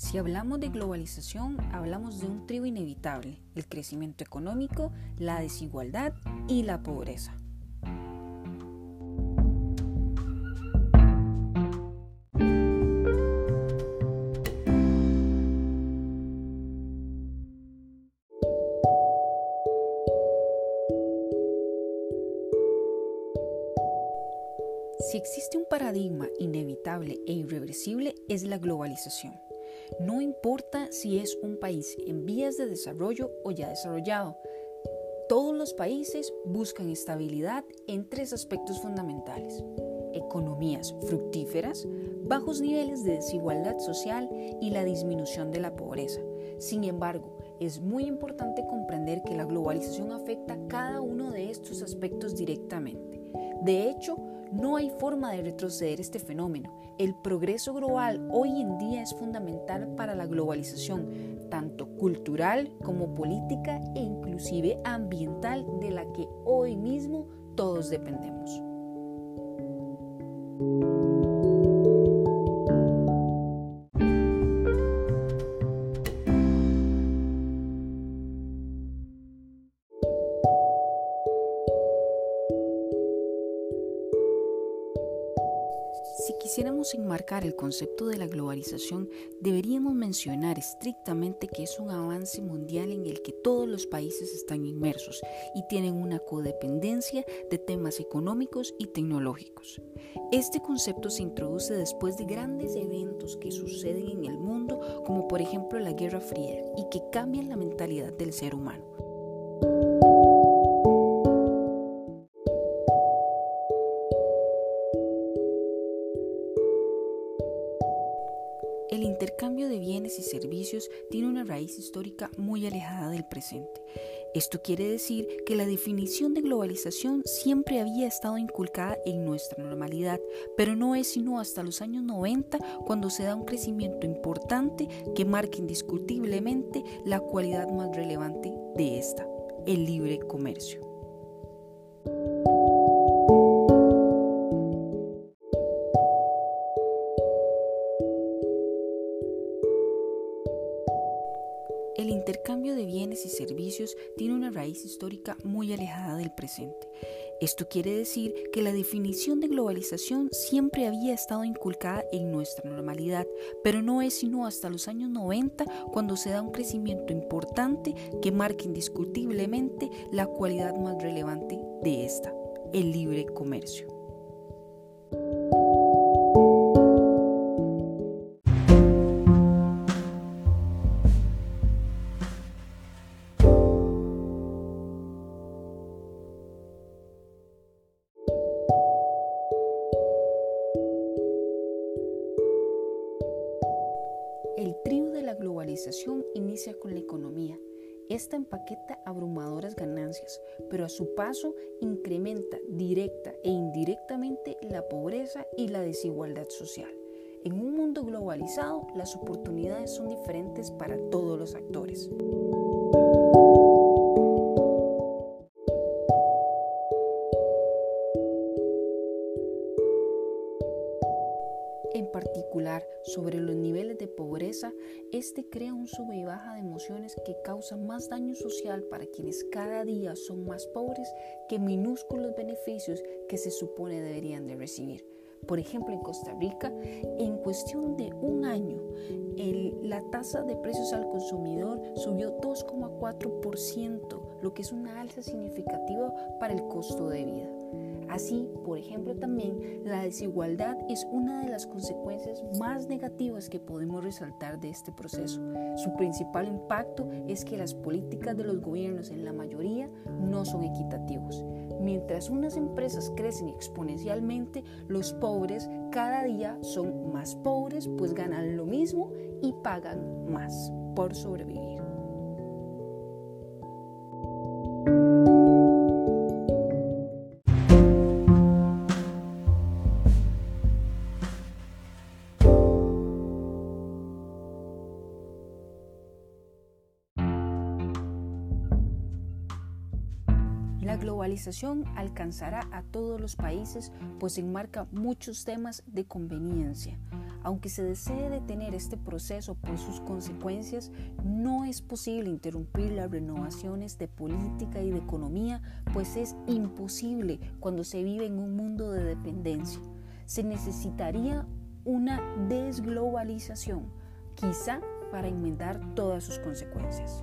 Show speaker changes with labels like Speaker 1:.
Speaker 1: Si hablamos de globalización, hablamos de un trío inevitable, el crecimiento económico, la desigualdad y la pobreza. Si existe un paradigma inevitable e irreversible es la globalización. No importa si es un país en vías de desarrollo o ya desarrollado, todos los países buscan estabilidad en tres aspectos fundamentales. Economías fructíferas, bajos niveles de desigualdad social y la disminución de la pobreza. Sin embargo, es muy importante comprender que la globalización afecta cada uno de estos aspectos directamente. De hecho, no hay forma de retroceder este fenómeno. El progreso global hoy en día es fundamental para la globalización, tanto cultural como política e inclusive ambiental de la que hoy mismo todos dependemos. Si quisiéramos enmarcar el concepto de la globalización, deberíamos mencionar estrictamente que es un avance mundial en el que todos los países están inmersos y tienen una codependencia de temas económicos y tecnológicos. Este concepto se introduce después de grandes eventos que suceden en el mundo, como por ejemplo la Guerra Fría, y que cambian la mentalidad del ser humano. El intercambio de bienes y servicios tiene una raíz histórica muy alejada del presente. Esto quiere decir que la definición de globalización siempre había estado inculcada en nuestra normalidad, pero no es sino hasta los años 90 cuando se da un crecimiento importante que marca indiscutiblemente la cualidad más relevante de esta, el libre comercio. El intercambio de bienes y servicios tiene una raíz histórica muy alejada del presente. Esto quiere decir que la definición de globalización siempre había estado inculcada en nuestra normalidad, pero no es sino hasta los años 90 cuando se da un crecimiento importante que marca indiscutiblemente la cualidad más relevante de esta, el libre comercio. El trío de la globalización inicia con la economía. Esta empaqueta abrumadoras ganancias, pero a su paso incrementa directa e indirectamente la pobreza y la desigualdad social. En un mundo globalizado, las oportunidades son diferentes para todos los actores. Particular, sobre los niveles de pobreza, este crea un sube y baja de emociones que causa más daño social para quienes cada día son más pobres que minúsculos beneficios que se supone deberían de recibir. Por ejemplo, en Costa Rica, en cuestión de un año, la tasa de precios al consumidor subió 2,4%, lo que es una alza significativa para el costo de vida. Así, por ejemplo, también la desigualdad es una de las consecuencias más negativas que podemos resaltar de este proceso. Su principal impacto es que las políticas de los gobiernos en la mayoría no son equitativos. Mientras unas empresas crecen exponencialmente, los pobres cada día son más pobres, pues ganan lo mismo y pagan más por sobrevivir. La globalización alcanzará a todos los países pues enmarca muchos temas de conveniencia. Aunque se desee detener este proceso por sus consecuencias, no es posible interrumpir las renovaciones de política y de economía, pues es imposible cuando se vive en un mundo de dependencia. Se necesitaría una desglobalización, quizá para enmendar todas sus consecuencias.